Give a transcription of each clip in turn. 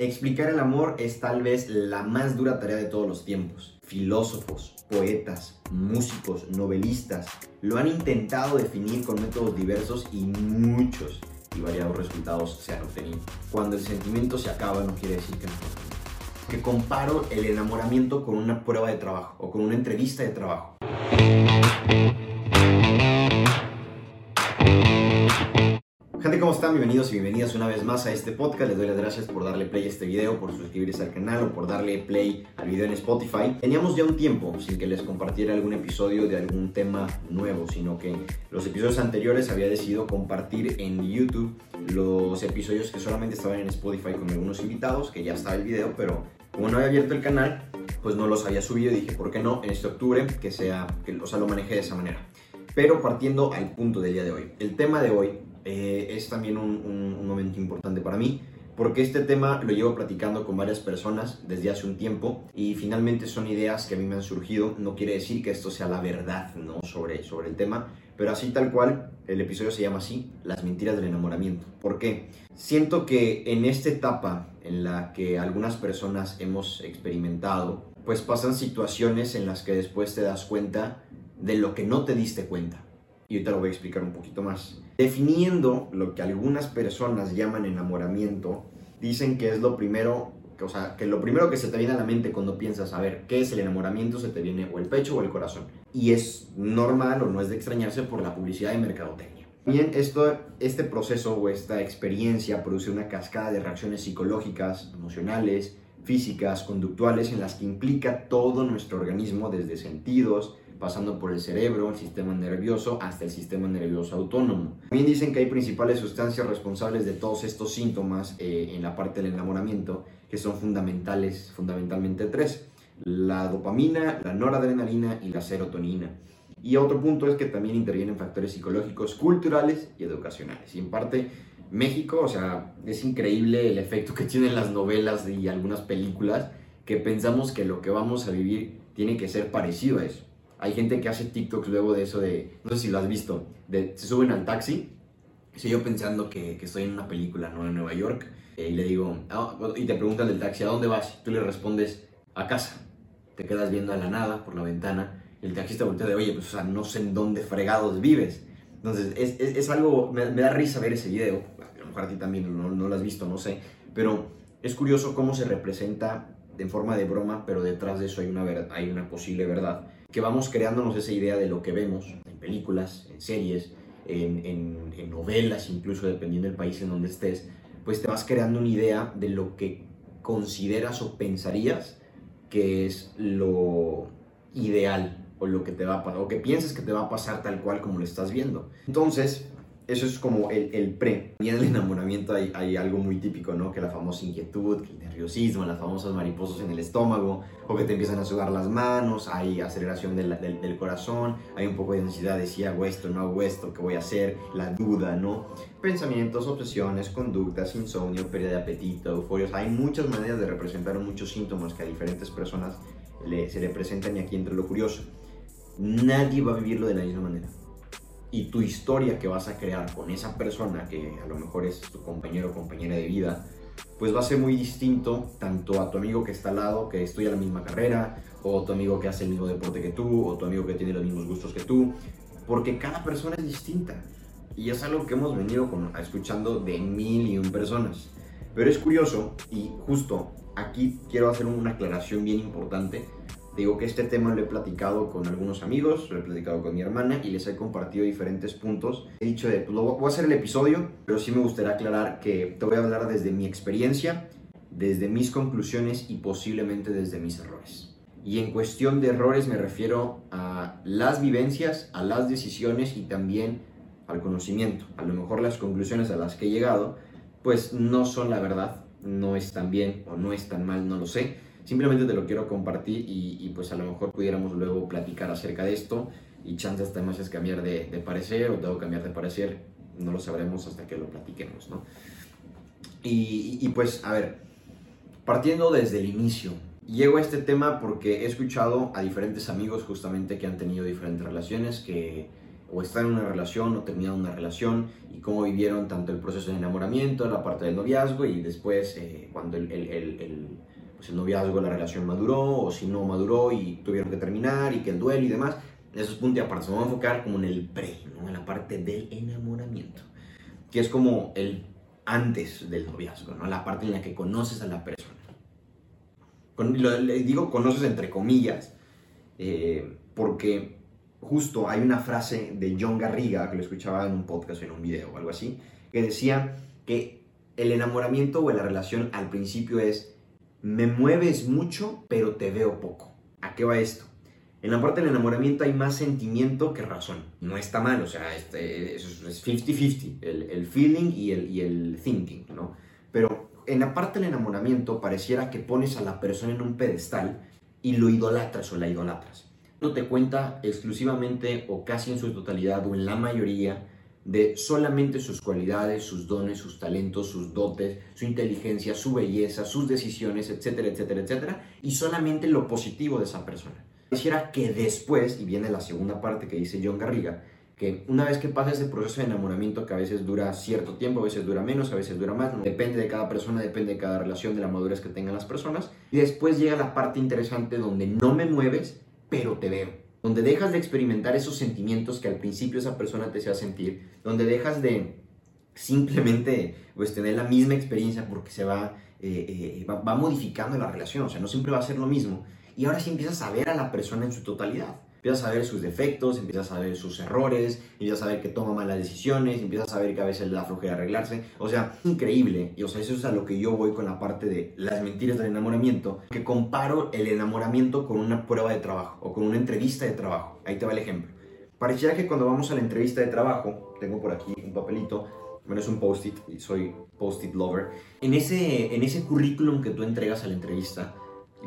Explicar el amor es tal vez la más dura tarea de todos los tiempos. Filósofos, poetas, músicos, novelistas lo han intentado definir con métodos diversos y muchos y variados resultados se han obtenido. Cuando el sentimiento se acaba no quiere decir que no. Que comparo el enamoramiento con una prueba de trabajo o con una entrevista de trabajo. ¿Cómo están? Bienvenidos y bienvenidas una vez más a este podcast. Les doy las gracias por darle play a este video, por suscribirse al canal o por darle play al video en Spotify. Teníamos ya un tiempo sin que les compartiera algún episodio de algún tema nuevo, sino que los episodios anteriores había decidido compartir en YouTube los episodios que solamente estaban en Spotify con algunos invitados, que ya estaba el video, pero como no había abierto el canal, pues no los había subido y dije, ¿por qué no? En este octubre, que sea, o sea, lo maneje de esa manera. Pero partiendo al punto del día de hoy. El tema de hoy eh, es también un, momento importante para mí porque este tema lo llevo platicando con varias personas desde hace un tiempo y finalmente son ideas que a mí me han surgido. No quiere decir que esto sea la verdad ¿no? sobre, sobre el tema, pero así tal cual, el episodio se llama así, las mentiras del enamoramiento. ¿Por qué? Siento que en esta etapa en la que algunas personas hemos experimentado, pues pasan situaciones en las que después te das cuenta de lo que no te diste cuenta y ahorita lo voy a explicar un poquito más. Definiendo lo que algunas personas llaman enamoramiento, dicen que es lo primero, o sea, que lo primero que se te viene a la mente cuando piensas, a ver, ¿qué es el enamoramiento? Se te viene o el pecho o el corazón. Y es normal o no es de extrañarse por la publicidad de mercadotecnia. Bien, esto, este proceso o esta experiencia produce una cascada de reacciones psicológicas, emocionales, físicas, conductuales, en las que implica todo nuestro organismo, desde sentidos, pasando por el cerebro, el sistema nervioso, hasta el sistema nervioso autónomo. También dicen que hay principales sustancias responsables de todos estos síntomas eh, en la parte del enamoramiento, que son fundamentales, fundamentalmente tres. La dopamina, la noradrenalina y la serotonina. Y otro punto es que también intervienen factores psicológicos, culturales y educacionales. Y en parte, México, o sea, es increíble el efecto que tienen las novelas y algunas películas, que pensamos que lo que vamos a vivir tiene que ser parecido a eso. Hay gente que hace TikToks luego de eso de, no sé si lo has visto, de, se suben al taxi, estoy yo pensando que, que, estoy en una película, ¿no? En Nueva York, eh, y le digo, ah, y te preguntan del taxi, ¿a dónde vas? Tú le respondes, a casa. Te quedas viendo a la nada por la ventana, y el taxista voltea de, oye, pues, o sea, no sé en dónde fregados vives. Entonces, es, es, es algo, me, da risa ver ese video, a lo mejor a ti también no, no lo has visto, no sé, pero es curioso cómo se representa en forma de broma, pero detrás de eso hay una, hay una posible verdad que vamos creándonos esa idea de lo que vemos en películas, en series, en, en, novelas, incluso dependiendo del país en donde estés, pues te vas creando una idea de lo que consideras o pensarías que es lo ideal o lo que te va a pasar, o que piensas que te va a pasar tal cual como lo estás viendo. Entonces, eso es como el, pre. Y en el enamoramiento hay, algo muy típico, ¿no? Que la famosa inquietud, que el nerviosismo, las famosas mariposas en el estómago, o que te empiezan a sudar las manos, hay aceleración del, corazón, hay un poco de ansiedad de si hago esto, no hago esto, qué voy a hacer, la duda, ¿no? Pensamientos, obsesiones, conductas, insomnio, pérdida de apetito, euforios. Hay muchas maneras de representar muchos síntomas que a diferentes personas se le presentan y aquí entre lo curioso. Nadie va a vivirlo de la misma manera y tu historia que vas a crear con esa persona que a lo mejor es tu compañero o compañera de vida, pues va a ser muy distinto tanto a tu amigo que está al lado, que estudia la misma carrera, o tu amigo que hace el mismo deporte que tú, o tu amigo que tiene los mismos gustos que tú, porque cada persona es distinta. Y es algo que hemos venido escuchando de mil y un personas. Pero es curioso, y justo aquí quiero hacer una aclaración bien importante, digo que este tema lo he platicado con algunos amigos, lo he platicado con mi hermana y les he compartido diferentes puntos. He dicho de, pues, voy a hacer el episodio, pero sí me gustaría aclarar que te voy a hablar desde mi experiencia, desde mis conclusiones y posiblemente desde mis errores. Y en cuestión de errores me refiero a las vivencias, a las decisiones y también al conocimiento. A lo mejor las conclusiones a las que he llegado pues no son la verdad, no están bien o no están mal, no lo sé Simplemente te lo quiero compartir y, pues a lo mejor pudiéramos luego platicar acerca de esto y chances me haces cambiar de, parecer o que cambiar de parecer, no lo sabremos hasta que lo platiquemos, ¿no? Y, pues, a ver, partiendo desde el inicio, llego a este tema porque he escuchado a diferentes amigos justamente que han tenido diferentes relaciones, que o estar en una relación o terminar una relación y cómo vivieron tanto el proceso de enamoramiento, la parte del noviazgo y después eh, cuando el, pues el, noviazgo, la relación maduró o si no maduró y tuvieron que terminar y que el duelo y demás. Esos puntos y aparte, se vamos a enfocar como en el pre, ¿no? en la parte del enamoramiento, que es como el antes del noviazgo, ¿no? la parte en la que conoces a la persona. le digo conoces entre comillas, eh, porque justo hay una frase de John Garriga, que lo escuchaba en un podcast o en un video o algo así, que decía que el enamoramiento o la relación al principio es, me mueves mucho, pero te veo poco. ¿A qué va esto? En la parte del enamoramiento hay más sentimiento que razón. No está mal, o sea, este, es 50-50, el, el, feeling y el, y el thinking, ¿no? Pero en la parte del enamoramiento pareciera que pones a la persona en un pedestal y lo idolatras o la idolatras no te cuenta exclusivamente o casi en su totalidad o en la mayoría de solamente sus cualidades, sus dones, sus talentos, sus dotes, su inteligencia, su belleza, sus decisiones, etcétera, etcétera, etcétera, y solamente lo positivo de esa persona. Quisiera que después, y viene la segunda parte que dice John Garriga, que una vez que pasa ese proceso de enamoramiento que a veces dura cierto tiempo, a veces dura menos, a veces dura más, depende de cada persona, depende de cada relación, de la madurez que tengan las personas, y después llega la parte interesante donde no me mueves, pero te veo. Donde dejas de experimentar esos sentimientos que al principio esa persona te hacía sentir, donde dejas de simplemente pues, tener la misma experiencia porque se va, eh, eh, va, va modificando la relación, o sea, no siempre va a ser lo mismo. Y ahora sí empiezas a ver a la persona en su totalidad empiezas a ver sus defectos, empiezas a ver sus errores, empiezas a ver que toma malas decisiones, empiezas a ver que a veces le da flojera arreglarse. O sea, increíble. Y o sea, eso es a lo que yo voy con la parte de las mentiras del enamoramiento, que comparo el enamoramiento con una prueba de trabajo o con una entrevista de trabajo. Ahí te va el ejemplo. Pareciera que cuando vamos a la entrevista de trabajo, tengo por aquí un papelito, bueno, es un post-it soy post-it lover. En ese, en ese currículum que tú entregas a la entrevista,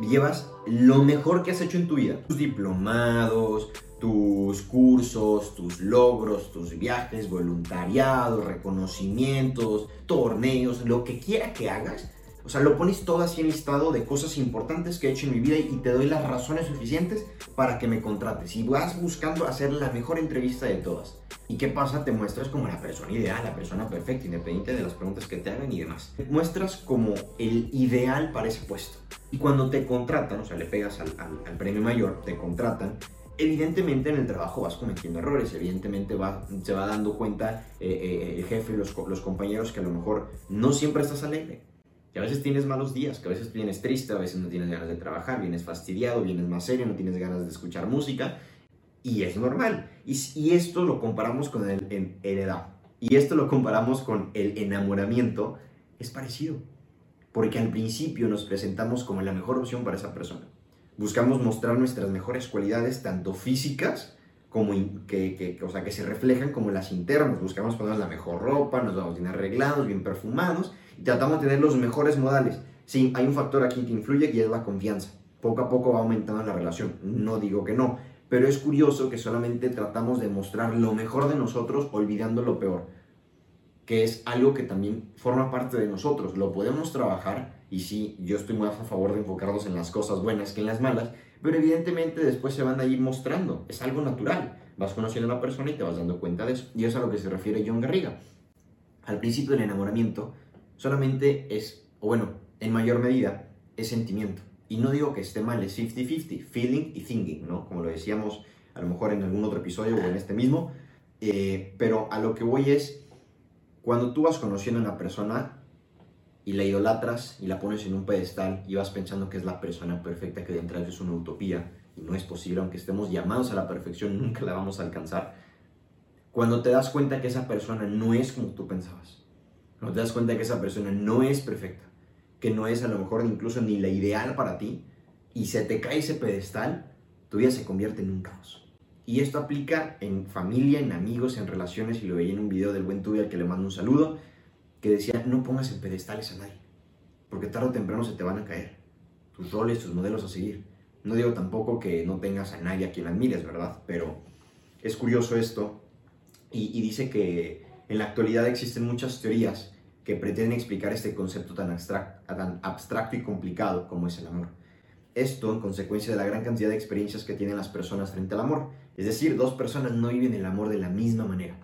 llevas lo mejor que has hecho en tu vida. Tus diplomados, tus cursos, tus logros, tus viajes, voluntariado, reconocimientos, torneos, lo que quiera que hagas. O sea, lo pones todo así en listado de cosas importantes que he hecho en mi vida y te doy las razones suficientes para que me contrates. Y vas buscando hacer la mejor entrevista de todas. ¿Y qué pasa? Te muestras como la persona ideal, la persona perfecta, independiente de las preguntas que te hagan y demás. Te muestras como el ideal para ese puesto. Y cuando te contratan, o sea, le pegas al, premio mayor, te contratan, evidentemente en el trabajo vas cometiendo errores, evidentemente va, se va dando cuenta eh, eh, el jefe, los, los compañeros que a lo mejor no siempre estás alegre, que a veces tienes malos días, que a veces vienes triste, a veces no tienes ganas de trabajar, vienes fastidiado, vienes más serio, no tienes ganas de escuchar música, y es normal. Y, y esto lo comparamos con el, el, edad, y esto lo comparamos con el enamoramiento, es parecido porque al principio nos presentamos como la mejor opción para esa persona. Buscamos mostrar nuestras mejores cualidades, tanto físicas como que, que, o sea, que se reflejan como las internas. Buscamos poner la mejor ropa, nos vamos bien arreglados, bien perfumados tratamos de tener los mejores modales. Sí, hay un factor aquí que influye y es la confianza. Poco a poco va aumentando la relación. No digo que no, pero es curioso que solamente tratamos de mostrar lo mejor de nosotros olvidando lo peor que es algo que también forma parte de nosotros. Lo podemos trabajar y sí, yo estoy muy a favor de enfocarnos en las cosas buenas que en las malas, pero evidentemente después se van a ir mostrando. Es algo natural. Vas conociendo a la persona y te vas dando cuenta de eso. Y eso es a lo que se refiere John Garriga. Al principio del enamoramiento solamente es, o bueno, en mayor medida, es sentimiento. Y no digo que esté mal, es 50-50, feeling y thinking, ¿no? Como lo decíamos a lo mejor en algún otro episodio o en este mismo. Eh, pero a lo que voy es, cuando tú vas conociendo a una persona y la idolatras y la pones en un pedestal y vas pensando que es la persona perfecta, que de entrada es una utopía y no es posible, aunque estemos llamados a la perfección, nunca la vamos a alcanzar. Cuando te das cuenta que esa persona no es como tú pensabas, cuando te das cuenta que esa persona no es perfecta, que no es a lo mejor incluso ni la ideal para ti, y se te cae ese pedestal, tu vida se convierte en un caos. Y esto aplica en familia, en amigos, en relaciones, y lo veía en un video del buen tuyo al que le mando un saludo, que decía, no pongas en pedestales a nadie, porque tarde o temprano se te van a caer tus roles, tus modelos a seguir. No digo tampoco que no tengas a nadie a quien admires, ¿verdad? Pero es curioso esto, y, dice que en la actualidad existen muchas teorías que pretenden explicar este concepto tan, abstracto y complicado como es el amor. Esto en consecuencia de la gran cantidad de experiencias que tienen las personas frente al amor. Es decir, dos personas no viven el amor de la misma manera.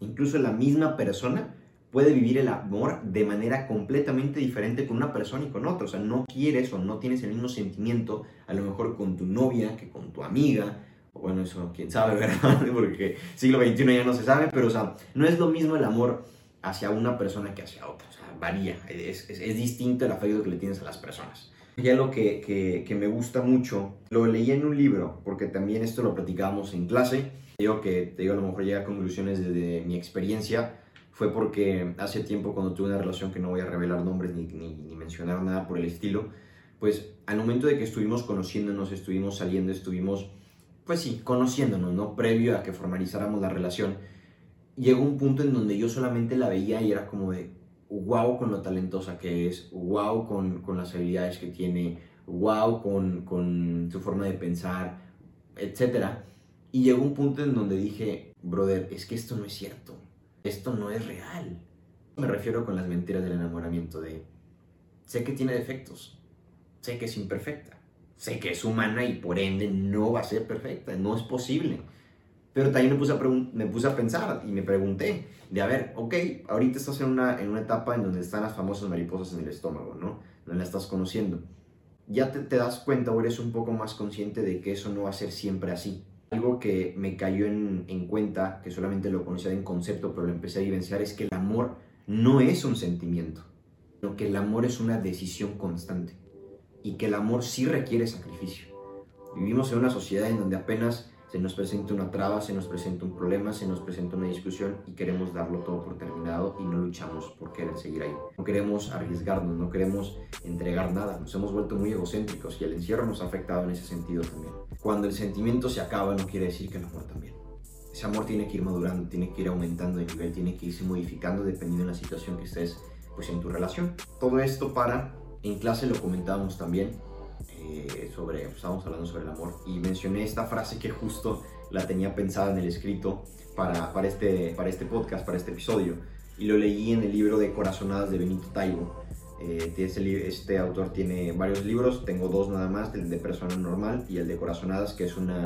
Incluso la misma persona puede vivir el amor de manera completamente diferente con una persona y con otra. O sea, no quieres o no tienes el mismo sentimiento a lo mejor con tu novia que con tu amiga. Bueno, eso quién sabe, ¿verdad? Porque siglo XXI ya no se sabe, pero o sea, no es lo mismo el amor hacia una persona que hacia otra. O sea, varía. Es, es, es distinto el afecto que le tienes a las personas. Ya lo que, que, me gusta mucho, lo leí en un libro, porque también esto lo platicábamos en clase. Digo que, te digo, a lo mejor llega a conclusiones desde mi experiencia fue porque hace tiempo cuando tuve una relación que no voy a revelar nombres ni, ni, ni, mencionar nada por el estilo, pues al momento de que estuvimos conociéndonos, estuvimos saliendo, estuvimos, pues sí, conociéndonos, ¿no? Previo a que formalizáramos la relación, llegó un punto en donde yo solamente la veía y era como de, wow con lo talentosa que es, wow con, con las habilidades que tiene, wow con, con su forma de pensar, etc. Y llegó un punto en donde dije, brother, es que esto no es cierto esto no es real. Me refiero con las mentiras del enamoramiento de, sé que tiene defectos, sé que es imperfecta, sé que es humana y por ende no va a ser perfecta, no es posible. Pero también me puse a, me puse a pensar y me pregunté, de a ver, ok, ahorita estás en una, en una etapa en donde están las famosas mariposas en el estómago, ¿no? Donde la estás conociendo. Ya te, te das cuenta o eres un poco más consciente de que eso no va a ser siempre así algo que me cayó en, en, cuenta, que solamente lo conocía en concepto, pero lo empecé a vivenciar, es que el amor no es un sentimiento, sino que el amor es una decisión constante y que el amor sí requiere sacrificio. Vivimos en una sociedad en donde apenas se nos presenta una traba, se nos presenta un problema, se nos presenta una discusión y queremos darlo todo por terminado y no luchamos por querer seguir ahí. No queremos arriesgarnos, no queremos entregar nada, nos hemos vuelto muy egocéntricos y el encierro nos ha afectado en ese sentido también. Cuando el sentimiento se acaba no quiere decir que el amor también. Ese amor tiene que ir madurando, tiene que ir aumentando de nivel, tiene que irse modificando dependiendo de la situación que estés pues, en tu relación. Todo esto para, en clase lo comentábamos también, eh, sobre, estábamos hablando sobre el amor y mencioné esta frase que justo la tenía pensada en el escrito para, para, este, para este podcast, para este episodio, y lo leí en el libro de Corazonadas de Benito Taibo. Eh, este, este, autor tiene varios libros, tengo dos nada más, el de Persona Normal y el de Corazonadas, que es una,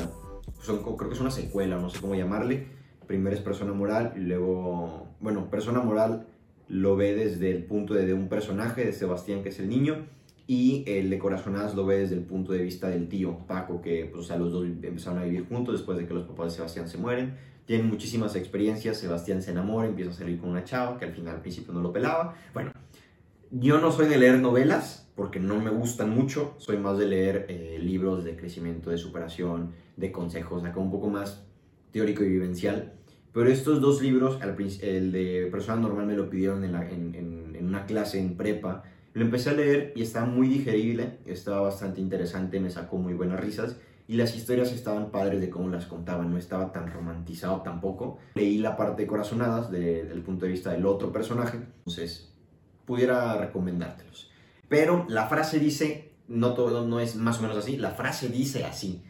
son, creo que es una secuela, no sé cómo llamarle. Primero es Persona Moral y luego, bueno, Persona Moral lo ve desde el punto de, de un personaje, de Sebastián, que es el niño, y el de Corazonadas lo ve desde el punto de vista del tío Paco, que pues, o sea, los dos empezaron a vivir juntos después de que los papás de Sebastián se mueren. Tienen muchísimas experiencias, Sebastián se enamora, empieza a salir con una chava que al final al principio no lo pelaba. Bueno, yo no soy de leer novelas porque no me gustan mucho, soy más de leer eh, libros de crecimiento, de superación, de consejos, acá un poco más teórico y vivencial. Pero estos dos libros, el de Persona Normal me lo pidieron en, en, en una clase en prepa, lo empecé a leer y estaba muy digerible, estaba bastante interesante, me sacó muy buenas risas y las historias estaban padres de cómo las contaban, no estaba tan romantizado tampoco. Leí la parte de corazonadas desde el punto de vista del otro personaje, entonces pudiera recomendártelos. Pero la frase dice, no todo no es más o menos así, la frase dice así.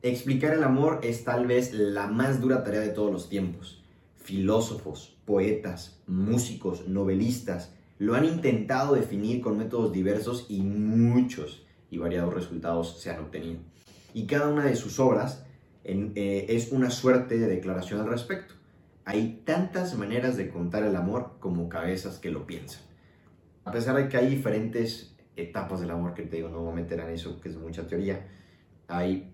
Explicar el amor es tal vez la más dura tarea de todos los tiempos. Filósofos, poetas, músicos, novelistas, lo han intentado definir con métodos diversos y muchos y variados resultados se han obtenido. Y cada una de sus obras eh, es una suerte de declaración al respecto. Hay tantas maneras de contar el amor como cabezas que lo piensan. A pesar de que hay diferentes etapas del amor, que te digo, no voy a meter en eso, que es mucha teoría, hay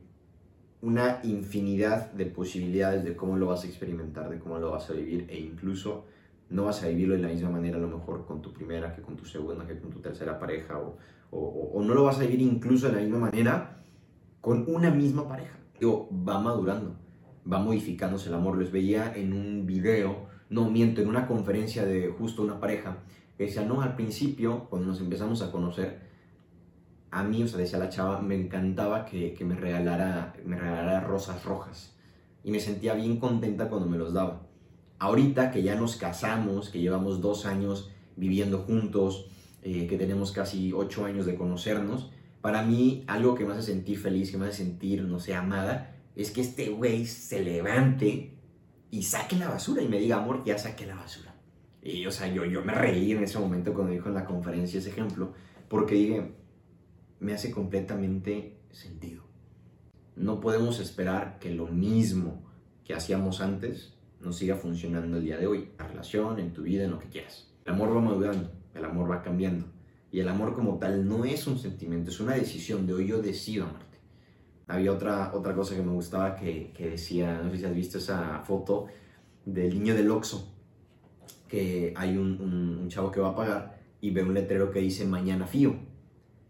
una infinidad de posibilidades de cómo lo vas a experimentar, de cómo lo vas a vivir e incluso no vas a vivirlo de la misma manera a lo mejor con tu primera que con tu segunda, que con tu tercera pareja, o, o, no lo vas a vivir incluso de la misma manera con una misma pareja. Digo, va madurando, va modificándose el amor. Les veía en un video, no miento, en una conferencia de justo una pareja, que decía, no, al principio, cuando nos empezamos a conocer, a mí, o sea, decía la chava, me encantaba que, que me, regalara, me regalara rosas rojas. Y me sentía bien contenta cuando me los daba ahorita que ya nos casamos, que llevamos dos años viviendo juntos, eh, que tenemos casi ocho años de conocernos, para mí algo que me hace sentir feliz, que me hace sentir, no sé, amada, es que este güey se levante y saque la basura y me diga, amor, ya saqué la basura. Y, o sea, yo, yo me reí en ese momento cuando dijo en la conferencia ese ejemplo, porque dije, me hace completamente sentido. No podemos esperar que lo mismo que hacíamos antes nos siga funcionando el día de hoy, la relación, en tu vida, en lo que quieras. El amor va madurando, el amor va cambiando. Y el amor como tal no es un sentimiento, es una decisión de hoy yo decido amarte. Había otra, otra cosa que me gustaba que, que decía, no sé si has visto esa foto del niño del Oxxo, que hay un, un, chavo que va a pagar y ve un letrero que dice mañana fío.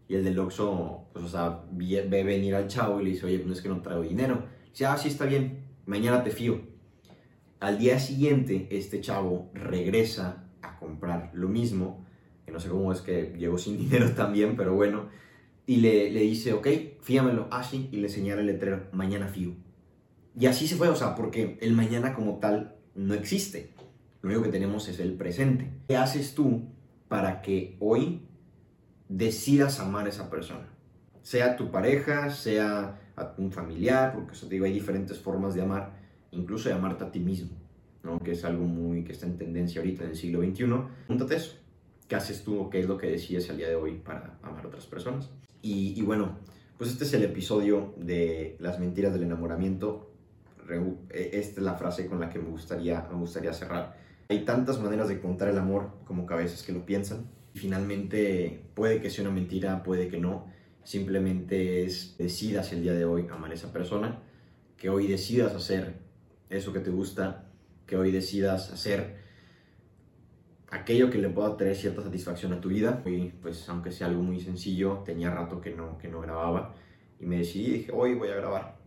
Y el del Oxxo, pues, o sea, ve, ve venir al chavo y le dice, oye, no es que no traigo dinero. Dice, ah, sí, está bien, mañana te fío. Al día siguiente, este chavo regresa a comprar lo mismo, que no sé cómo es que llegó sin dinero también, pero bueno, y le, le dice, ok, fíamelo, así, ah, y le señala el letrero, mañana fío. Y así se fue, o sea, porque el mañana como tal no existe. Lo único que tenemos es el presente. ¿Qué haces tú para que hoy decidas amar a esa persona? Sea tu pareja, sea a un familiar, porque eso te digo, hay diferentes formas de amar, incluso de amarte a ti mismo, ¿no? que es algo muy que está en tendencia ahorita en el siglo XXI. Pregúntate eso, ¿qué haces tú qué es lo que decides al día de hoy para amar a otras personas? Y, y bueno, pues este es el episodio de las mentiras del enamoramiento. E, esta es la frase con la que me gustaría, me gustaría cerrar. Hay tantas maneras de contar el amor como cabezas que lo piensan. Y finalmente puede que sea una mentira, puede que no Simplemente es decidas el día de hoy amar a esa persona, que hoy decidas hacer eso que te gusta, que hoy decidas hacer aquello que le pueda traer cierta satisfacción a tu vida. Y pues aunque sea algo muy sencillo, tenía rato que no, que no grababa y me decidí, dije, hoy voy a grabar.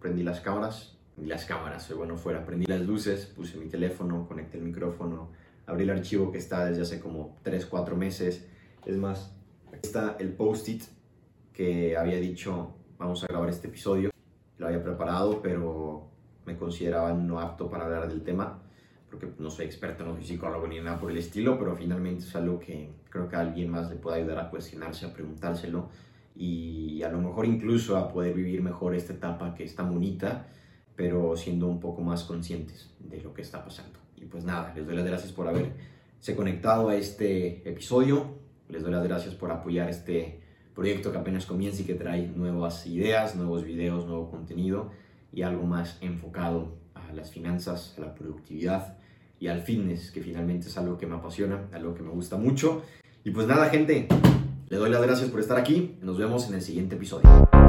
Prendí las cámaras, prendí las cámaras, soy bueno fuera, prendí las luces, puse mi teléfono, conecté el micrófono, abrí el archivo que está desde hace como 3, 4 meses. Es más, aquí está el post-it que había dicho, vamos a grabar este episodio. Lo había preparado, pero me consideraba no apto para hablar del tema, porque no soy experto, no soy psicólogo ni nada por el estilo, pero finalmente es algo que creo que a alguien más le puede ayudar a cuestionarse, a preguntárselo y a lo mejor incluso a poder vivir mejor esta etapa que está bonita, pero siendo un poco más conscientes de lo que está pasando. Y pues nada, les doy las gracias por haberse conectado a este episodio, les doy las gracias por apoyar este proyecto que apenas comienza y que trae nuevas ideas, nuevos videos, nuevo contenido y algo más enfocado a las finanzas, a la productividad y al fitness, que finalmente es algo que me apasiona, algo que me gusta mucho. Y pues nada, gente, le doy las gracias por estar aquí. Nos vemos en el siguiente episodio.